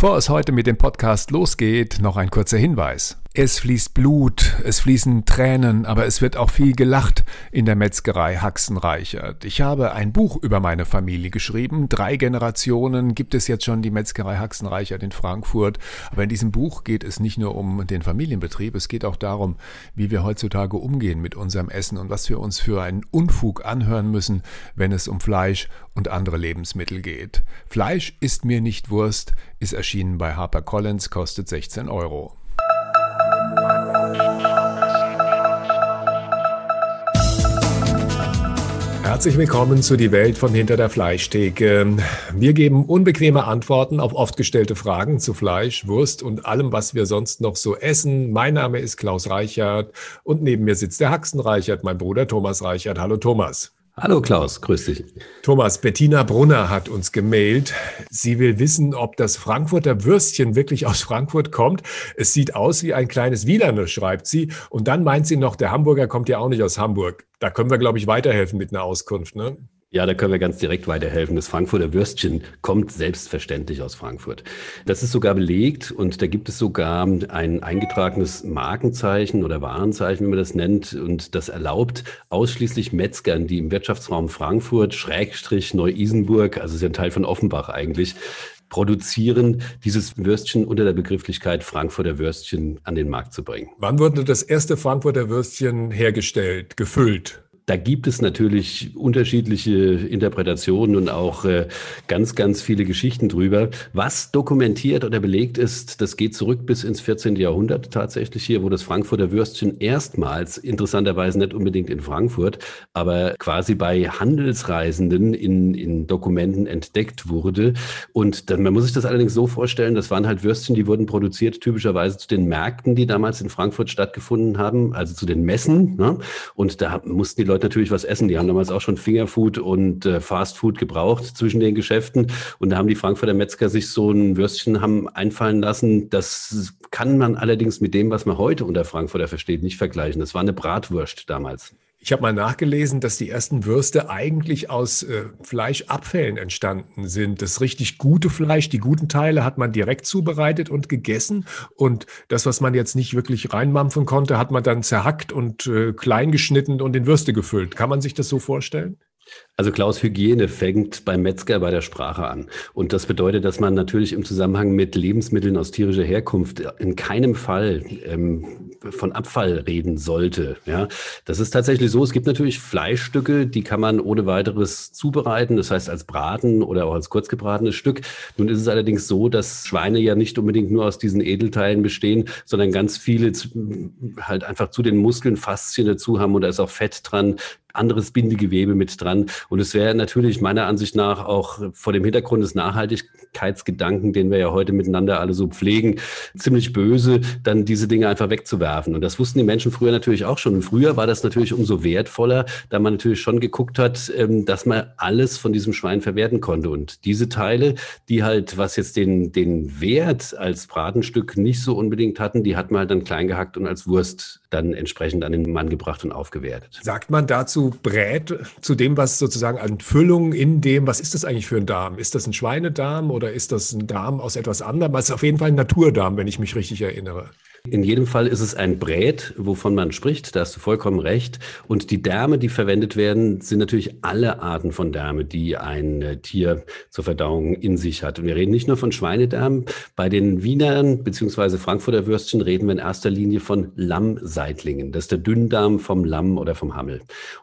Bevor es heute mit dem Podcast losgeht, noch ein kurzer Hinweis. Es fließt Blut, es fließen Tränen, aber es wird auch viel gelacht in der Metzgerei Haxenreichert. Ich habe ein Buch über meine Familie geschrieben. Drei Generationen gibt es jetzt schon die Metzgerei Haxenreichert in Frankfurt. Aber in diesem Buch geht es nicht nur um den Familienbetrieb, es geht auch darum, wie wir heutzutage umgehen mit unserem Essen und was wir uns für einen Unfug anhören müssen, wenn es um Fleisch und andere Lebensmittel geht. Fleisch ist mir nicht Wurst, ist erschienen bei HarperCollins, kostet 16 Euro. Herzlich willkommen zu Die Welt von hinter der Fleischtheke. Wir geben unbequeme Antworten auf oft gestellte Fragen zu Fleisch, Wurst und allem, was wir sonst noch so essen. Mein Name ist Klaus Reichert und neben mir sitzt der Haxen Reichert, mein Bruder Thomas Reichert. Hallo Thomas. Hallo Klaus, grüß dich. Thomas, Bettina Brunner hat uns gemailt. Sie will wissen, ob das Frankfurter Würstchen wirklich aus Frankfurt kommt. Es sieht aus wie ein kleines Wielerner, schreibt sie. Und dann meint sie noch, der Hamburger kommt ja auch nicht aus Hamburg. Da können wir, glaube ich, weiterhelfen mit einer Auskunft. Ne? Ja, da können wir ganz direkt weiterhelfen. Das Frankfurter Würstchen kommt selbstverständlich aus Frankfurt. Das ist sogar belegt und da gibt es sogar ein eingetragenes Markenzeichen oder Warenzeichen, wie man das nennt. Und das erlaubt ausschließlich Metzgern, die im Wirtschaftsraum Frankfurt, Schrägstrich Neu-Isenburg, also ist ja ein Teil von Offenbach eigentlich, produzieren, dieses Würstchen unter der Begrifflichkeit Frankfurter Würstchen an den Markt zu bringen. Wann wurde das erste Frankfurter Würstchen hergestellt, gefüllt? Da gibt es natürlich unterschiedliche Interpretationen und auch äh, ganz, ganz viele Geschichten drüber. Was dokumentiert oder belegt ist, das geht zurück bis ins 14. Jahrhundert tatsächlich hier, wo das Frankfurter Würstchen erstmals, interessanterweise nicht unbedingt in Frankfurt, aber quasi bei Handelsreisenden in, in Dokumenten entdeckt wurde. Und dann, man muss sich das allerdings so vorstellen, das waren halt Würstchen, die wurden produziert typischerweise zu den Märkten, die damals in Frankfurt stattgefunden haben, also zu den Messen. Ne? Und da mussten die Leute Leute natürlich was essen. Die haben damals auch schon Fingerfood und äh, Fastfood gebraucht zwischen den Geschäften. Und da haben die Frankfurter Metzger sich so ein Würstchen haben einfallen lassen. Das kann man allerdings mit dem, was man heute unter Frankfurter versteht, nicht vergleichen. Das war eine Bratwurst damals. Ich habe mal nachgelesen, dass die ersten Würste eigentlich aus äh, Fleischabfällen entstanden sind. Das richtig gute Fleisch, die guten Teile hat man direkt zubereitet und gegessen. Und das, was man jetzt nicht wirklich reinmampfen konnte, hat man dann zerhackt und äh, klein geschnitten und in Würste gefüllt. Kann man sich das so vorstellen? Also Klaus, Hygiene fängt beim Metzger bei der Sprache an. Und das bedeutet, dass man natürlich im Zusammenhang mit Lebensmitteln aus tierischer Herkunft in keinem Fall ähm, von Abfall reden sollte. Ja, das ist tatsächlich so. Es gibt natürlich Fleischstücke, die kann man ohne weiteres zubereiten. Das heißt als Braten oder auch als kurzgebratenes Stück. Nun ist es allerdings so, dass Schweine ja nicht unbedingt nur aus diesen Edelteilen bestehen, sondern ganz viele halt einfach zu den Muskeln Faszien dazu haben und da ist auch Fett dran, anderes Bindegewebe mit dran. Und es wäre natürlich meiner Ansicht nach auch vor dem Hintergrund des Nachhaltigkeitsgedanken, den wir ja heute miteinander alle so pflegen, ziemlich böse, dann diese Dinge einfach wegzuwerfen. Und das wussten die Menschen früher natürlich auch schon. Und früher war das natürlich umso wertvoller, da man natürlich schon geguckt hat, ähm, dass man alles von diesem Schwein verwerten konnte. Und diese Teile, die halt, was jetzt den, den Wert als Bratenstück nicht so unbedingt hatten, die hat man halt dann klein gehackt und als Wurst dann entsprechend an den Mann gebracht und aufgewertet. Sagt man dazu, zu brät, zu dem, was sozusagen an Füllung in dem, was ist das eigentlich für ein Darm? Ist das ein Schweinedarm oder ist das ein Darm aus etwas anderem? Es ist auf jeden Fall ein Naturdarm, wenn ich mich richtig erinnere. In jedem Fall ist es ein Brät, wovon man spricht, da hast du vollkommen recht. Und die Därme, die verwendet werden, sind natürlich alle Arten von Därme, die ein äh, Tier zur Verdauung in sich hat. Und wir reden nicht nur von Schweinedärmen. Bei den Wienern bzw. Frankfurter Würstchen reden wir in erster Linie von Lammseitlingen. Das ist der Dünndarm vom Lamm oder vom Hammel.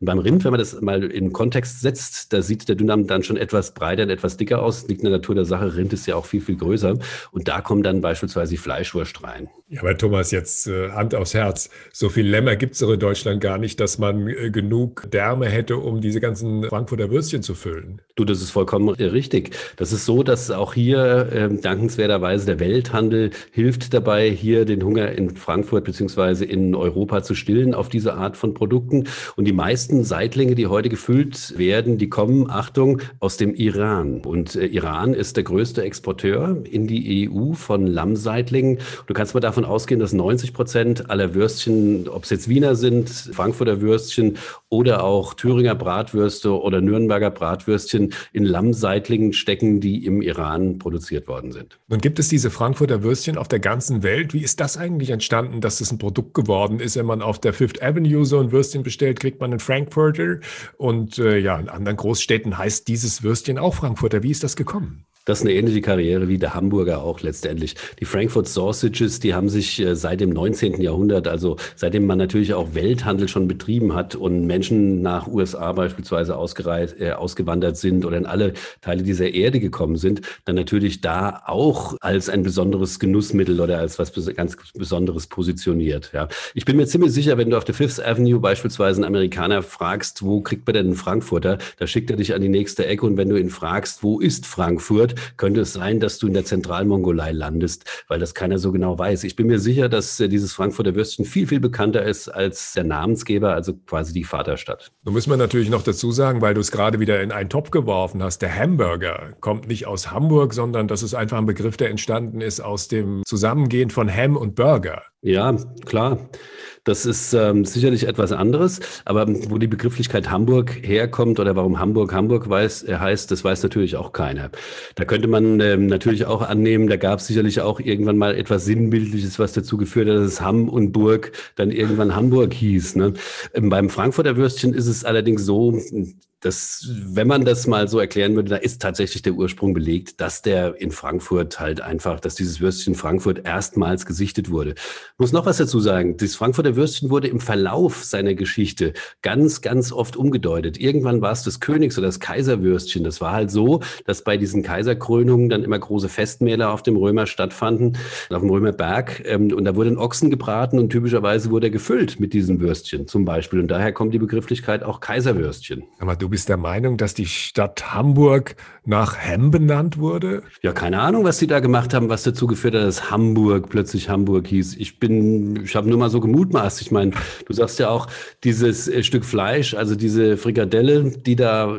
Und beim Rind, wenn man das mal in Kontext setzt, da sieht der Dünndarm dann schon etwas breiter und etwas dicker aus. Liegt in der Natur der Sache. Rind ist ja auch viel, viel größer. Und da kommen dann beispielsweise Fleischwurst rein. Ja, aber Thomas, jetzt äh, Hand aufs Herz. So viel Lämmer gibt es in Deutschland gar nicht, dass man äh, genug Därme hätte, um diese ganzen Frankfurter Würstchen zu füllen. Du, das ist vollkommen richtig. Das ist so, dass auch hier äh, dankenswerterweise der Welthandel hilft dabei, hier den Hunger in Frankfurt beziehungsweise in Europa zu stillen auf diese Art von Produkten. Und die meisten Seitlinge, die heute gefüllt werden, die kommen, Achtung, aus dem Iran. Und äh, Iran ist der größte Exporteur in die EU von Lammseitlingen. Du kannst mal davon davon ausgehen, dass 90 Prozent aller Würstchen, ob es jetzt Wiener sind, Frankfurter Würstchen oder auch Thüringer Bratwürste oder Nürnberger Bratwürstchen in Lammseitlingen stecken, die im Iran produziert worden sind. Nun gibt es diese Frankfurter Würstchen auf der ganzen Welt. Wie ist das eigentlich entstanden, dass es ein Produkt geworden ist? Wenn man auf der Fifth Avenue so ein Würstchen bestellt, kriegt man einen Frankfurter. Und äh, ja, in anderen Großstädten heißt dieses Würstchen auch Frankfurter. Wie ist das gekommen? Das ist eine ähnliche Karriere wie der Hamburger auch letztendlich. Die Frankfurt Sausages, die haben sich äh, seit dem 19. Jahrhundert, also seitdem man natürlich auch Welthandel schon betrieben hat und Menschen nach USA beispielsweise ausgereist, äh, ausgewandert sind oder in alle Teile dieser Erde gekommen sind, dann natürlich da auch als ein besonderes Genussmittel oder als was ganz Besonderes positioniert. Ja. Ich bin mir ziemlich sicher, wenn du auf der Fifth Avenue beispielsweise einen Amerikaner fragst, wo kriegt man denn einen Frankfurter, da schickt er dich an die nächste Ecke und wenn du ihn fragst, wo ist Frankfurt, könnte es sein, dass du in der Zentralmongolei landest, weil das keiner so genau weiß. Ich bin mir sicher, dass äh, dieses Frankfurter Würstchen viel, viel bekannter ist als der Namensgeber, also quasi die Vaterstadt. Nun muss man natürlich noch dazu sagen, weil du es gerade wieder in einen Topf geworfen hast, der Hamburger kommt nicht aus Hamburg, sondern das ist einfach ein Begriff, der entstanden ist aus dem Zusammengehen von Ham und Burger. Ja, klar. Das ist ähm, sicherlich etwas anderes, aber wo die Begrifflichkeit Hamburg herkommt oder warum Hamburg Hamburg weiß, äh, heißt, das weiß natürlich auch keiner. Da könnte man ähm, natürlich auch annehmen, da gab es sicherlich auch irgendwann mal etwas Sinnbildliches, was dazu geführt hat, dass es Hamm und Burg dann irgendwann Hamburg hieß. Ne? Ähm, beim Frankfurter Würstchen ist es allerdings so, das, wenn man das mal so erklären würde, da ist tatsächlich der Ursprung belegt, dass der in Frankfurt halt einfach, dass dieses Würstchen Frankfurt erstmals gesichtet wurde. Ich muss noch was dazu sagen. Das Frankfurter Würstchen wurde im Verlauf seiner Geschichte ganz, ganz oft umgedeutet. Irgendwann war es das Königs- oder das Kaiserwürstchen. Das war halt so, dass bei diesen Kaiserkrönungen dann immer große Festmäler auf dem Römer stattfanden, auf dem Römerberg. Ähm, und da wurde ein Ochsen gebraten und typischerweise wurde er gefüllt mit diesen Würstchen zum Beispiel. Und daher kommt die Begrifflichkeit auch Kaiserwürstchen. Aber du bist der Meinung, dass die Stadt Hamburg nach Hem benannt wurde? Ja, keine Ahnung, was sie da gemacht haben, was dazu geführt hat, dass Hamburg plötzlich Hamburg hieß. Ich bin, ich habe nur mal so gemutmaßt. Ich meine, du sagst ja auch, dieses äh, Stück Fleisch, also diese Frikadelle, die da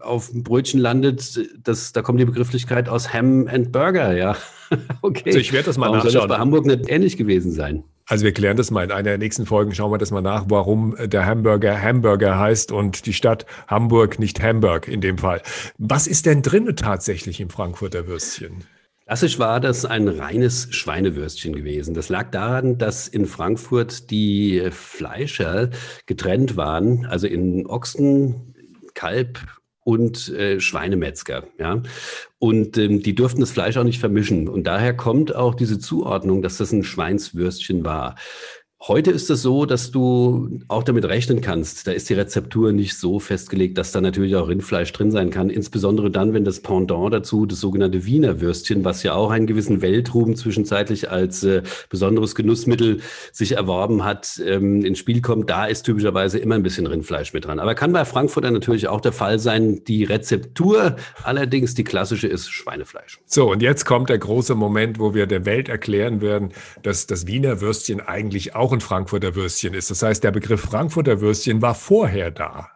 auf dem Brötchen landet, das, da kommt die Begrifflichkeit aus Ham and Burger, ja. okay. Also ich werde das mal Warum nachschauen. Soll das bei Hamburg nicht ähnlich gewesen sein? Also wir klären das mal in einer der nächsten Folgen. Schauen wir das mal nach, warum der Hamburger Hamburger heißt und die Stadt Hamburg nicht Hamburg in dem Fall. Was ist denn drin tatsächlich im Frankfurter Würstchen? Klassisch war das ein reines Schweinewürstchen gewesen. Das lag daran, dass in Frankfurt die Fleischer getrennt waren, also in Ochsen, Kalb und äh, Schweinemetzger. Ja? Und ähm, die durften das Fleisch auch nicht vermischen. Und daher kommt auch diese Zuordnung, dass das ein Schweinswürstchen war. Heute ist es so, dass du auch damit rechnen kannst. Da ist die Rezeptur nicht so festgelegt, dass da natürlich auch Rindfleisch drin sein kann. Insbesondere dann, wenn das Pendant dazu, das sogenannte Wiener Würstchen, was ja auch einen gewissen Weltruhm zwischenzeitlich als äh, besonderes Genussmittel sich erworben hat, ähm, ins Spiel kommt. Da ist typischerweise immer ein bisschen Rindfleisch mit dran. Aber kann bei Frankfurter natürlich auch der Fall sein. Die Rezeptur allerdings, die klassische, ist Schweinefleisch. So, und jetzt kommt der große Moment, wo wir der Welt erklären werden, dass das Wiener Würstchen eigentlich auch auch ein Frankfurter Würstchen ist. Das heißt, der Begriff Frankfurter Würstchen war vorher da.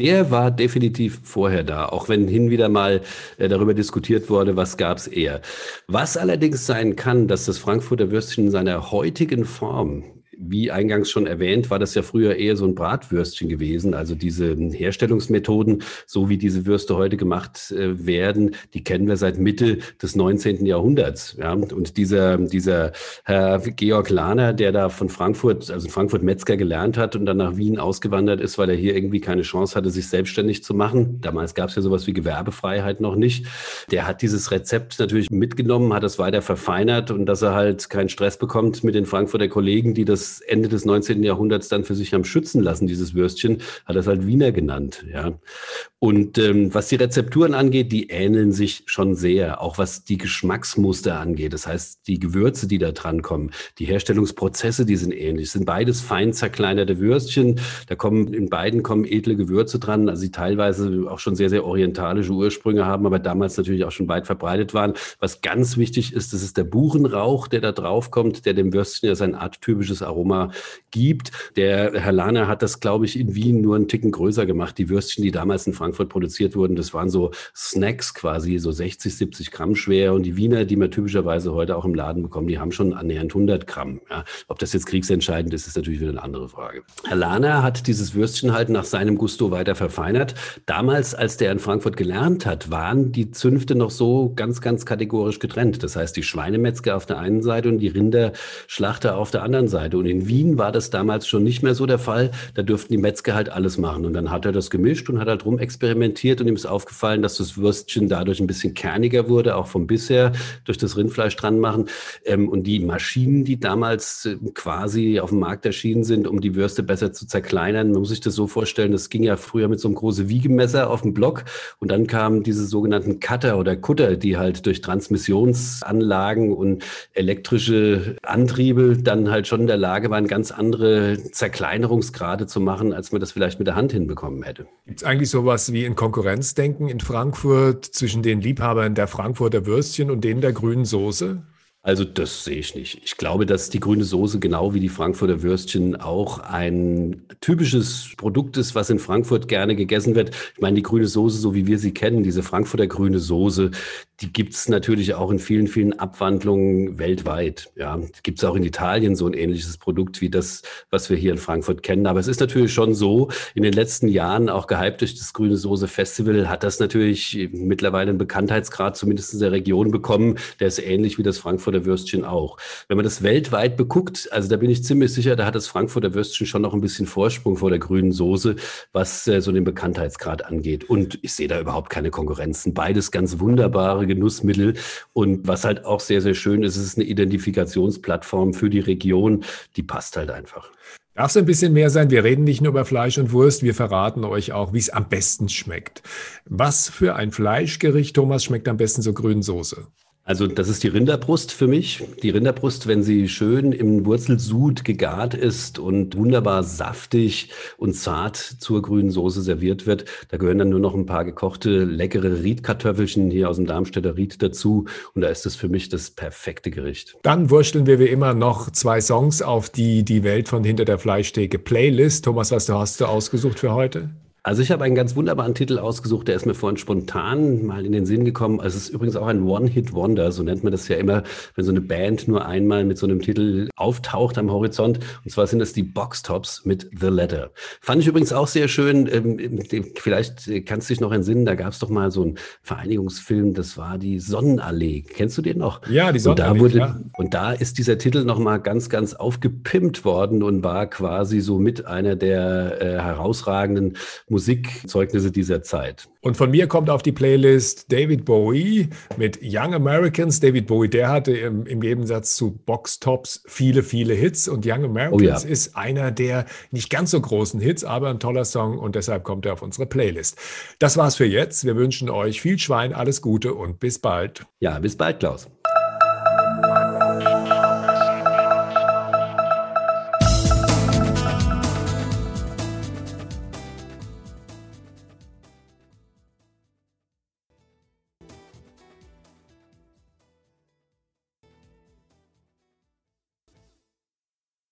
Der war definitiv vorher da, auch wenn hin wieder mal äh, darüber diskutiert wurde, was gab es eher. Was allerdings sein kann, dass das Frankfurter Würstchen in seiner heutigen Form wie eingangs schon erwähnt, war das ja früher eher so ein Bratwürstchen gewesen. Also diese Herstellungsmethoden, so wie diese Würste heute gemacht äh, werden, die kennen wir seit Mitte des 19. Jahrhunderts. Ja? Und dieser, dieser Herr Georg Lahner, der da von Frankfurt, also Frankfurt Metzger gelernt hat und dann nach Wien ausgewandert ist, weil er hier irgendwie keine Chance hatte, sich selbstständig zu machen. Damals gab es ja sowas wie Gewerbefreiheit noch nicht. Der hat dieses Rezept natürlich mitgenommen, hat es weiter verfeinert und dass er halt keinen Stress bekommt mit den Frankfurter Kollegen, die das Ende des 19. Jahrhunderts dann für sich haben schützen lassen, dieses Würstchen, hat das halt Wiener genannt. Ja. Und ähm, was die Rezepturen angeht, die ähneln sich schon sehr, auch was die Geschmacksmuster angeht. Das heißt, die Gewürze, die da dran kommen, die Herstellungsprozesse, die sind ähnlich. sind beides fein zerkleinerte Würstchen. Da kommen in beiden kommen edle Gewürze dran, also die teilweise auch schon sehr, sehr orientalische Ursprünge haben, aber damals natürlich auch schon weit verbreitet waren. Was ganz wichtig ist, das ist der Buchenrauch, der da drauf kommt, der dem Würstchen ja sein arttypisches Aroma Aroma gibt. Der Herr Lahner hat das, glaube ich, in Wien nur einen Ticken größer gemacht. Die Würstchen, die damals in Frankfurt produziert wurden, das waren so Snacks quasi, so 60, 70 Gramm schwer. Und die Wiener, die man typischerweise heute auch im Laden bekommt, die haben schon annähernd 100 Gramm. Ja. Ob das jetzt kriegsentscheidend ist, ist natürlich wieder eine andere Frage. Herr Lahner hat dieses Würstchen halt nach seinem Gusto weiter verfeinert. Damals, als der in Frankfurt gelernt hat, waren die Zünfte noch so ganz, ganz kategorisch getrennt. Das heißt, die Schweinemetzger auf der einen Seite und die Rinderschlachter auf der anderen Seite. Und in Wien war das damals schon nicht mehr so der Fall. Da durften die Metzger halt alles machen. Und dann hat er das gemischt und hat halt rum experimentiert und ihm ist aufgefallen, dass das Würstchen dadurch ein bisschen kerniger wurde, auch vom bisher durch das Rindfleisch dran machen. Ähm, und die Maschinen, die damals äh, quasi auf dem Markt erschienen sind, um die Würste besser zu zerkleinern, man muss sich das so vorstellen, das ging ja früher mit so einem großen Wiegemesser auf dem Block und dann kamen diese sogenannten Cutter oder Kutter, die halt durch Transmissionsanlagen und elektrische Antriebe dann halt schon in der Lage waren, ganz andere Zerkleinerungsgrade zu machen, als man das vielleicht mit der Hand hinbekommen hätte. Gibt es eigentlich sowas wie ein Konkurrenzdenken in Frankfurt zwischen den Liebhabern der Frankfurter Würstchen und denen der grünen Soße? Also das sehe ich nicht. Ich glaube, dass die grüne Soße genau wie die Frankfurter Würstchen auch ein typisches Produkt ist, was in Frankfurt gerne gegessen wird. Ich meine, die grüne Soße, so wie wir sie kennen, diese Frankfurter grüne Soße, die gibt es natürlich auch in vielen, vielen Abwandlungen weltweit. Ja, gibt es auch in Italien so ein ähnliches Produkt wie das, was wir hier in Frankfurt kennen. Aber es ist natürlich schon so, in den letzten Jahren, auch gehypt durch das Grüne Soße Festival, hat das natürlich mittlerweile einen Bekanntheitsgrad, zumindest in der Region bekommen. Der ist ähnlich wie das Frankfurter Frankfurter Würstchen auch. Wenn man das weltweit beguckt, also da bin ich ziemlich sicher, da hat das Frankfurter Würstchen schon noch ein bisschen Vorsprung vor der grünen Soße, was äh, so den Bekanntheitsgrad angeht. Und ich sehe da überhaupt keine Konkurrenzen. Beides ganz wunderbare Genussmittel. Und was halt auch sehr, sehr schön ist, es ist eine Identifikationsplattform für die Region. Die passt halt einfach. Darf es ein bisschen mehr sein? Wir reden nicht nur über Fleisch und Wurst, wir verraten euch auch, wie es am besten schmeckt. Was für ein Fleischgericht, Thomas, schmeckt am besten zur grünen Soße? Also das ist die Rinderbrust für mich. Die Rinderbrust, wenn sie schön im Wurzelsud gegart ist und wunderbar saftig und zart zur grünen Soße serviert wird, da gehören dann nur noch ein paar gekochte, leckere Riedkartoffelchen hier aus dem Darmstädter Ried dazu. Und da ist es für mich das perfekte Gericht. Dann wursteln wir wie immer noch zwei Songs auf die Die Welt von Hinter der Fleischtheke Playlist. Thomas, was hast du ausgesucht für heute? Also ich habe einen ganz wunderbaren Titel ausgesucht, der ist mir vorhin spontan mal in den Sinn gekommen. Es ist übrigens auch ein One-Hit-Wonder, so nennt man das ja immer, wenn so eine Band nur einmal mit so einem Titel auftaucht am Horizont. Und zwar sind es die Boxtops mit The Letter. Fand ich übrigens auch sehr schön. Ähm, vielleicht kannst du dich noch entsinnen, da gab es doch mal so einen Vereinigungsfilm, das war die Sonnenallee. Kennst du den noch? Ja, die Sonnenallee. Und da, wurde, ja. und da ist dieser Titel nochmal ganz, ganz aufgepimpt worden und war quasi so mit einer der äh, herausragenden Musikzeugnisse dieser Zeit. Und von mir kommt auf die Playlist David Bowie mit Young Americans. David Bowie, der hatte im, im Gegensatz zu Box Tops viele, viele Hits. Und Young Americans oh ja. ist einer der nicht ganz so großen Hits, aber ein toller Song und deshalb kommt er auf unsere Playlist. Das war's für jetzt. Wir wünschen euch viel Schwein, alles Gute und bis bald. Ja, bis bald, Klaus.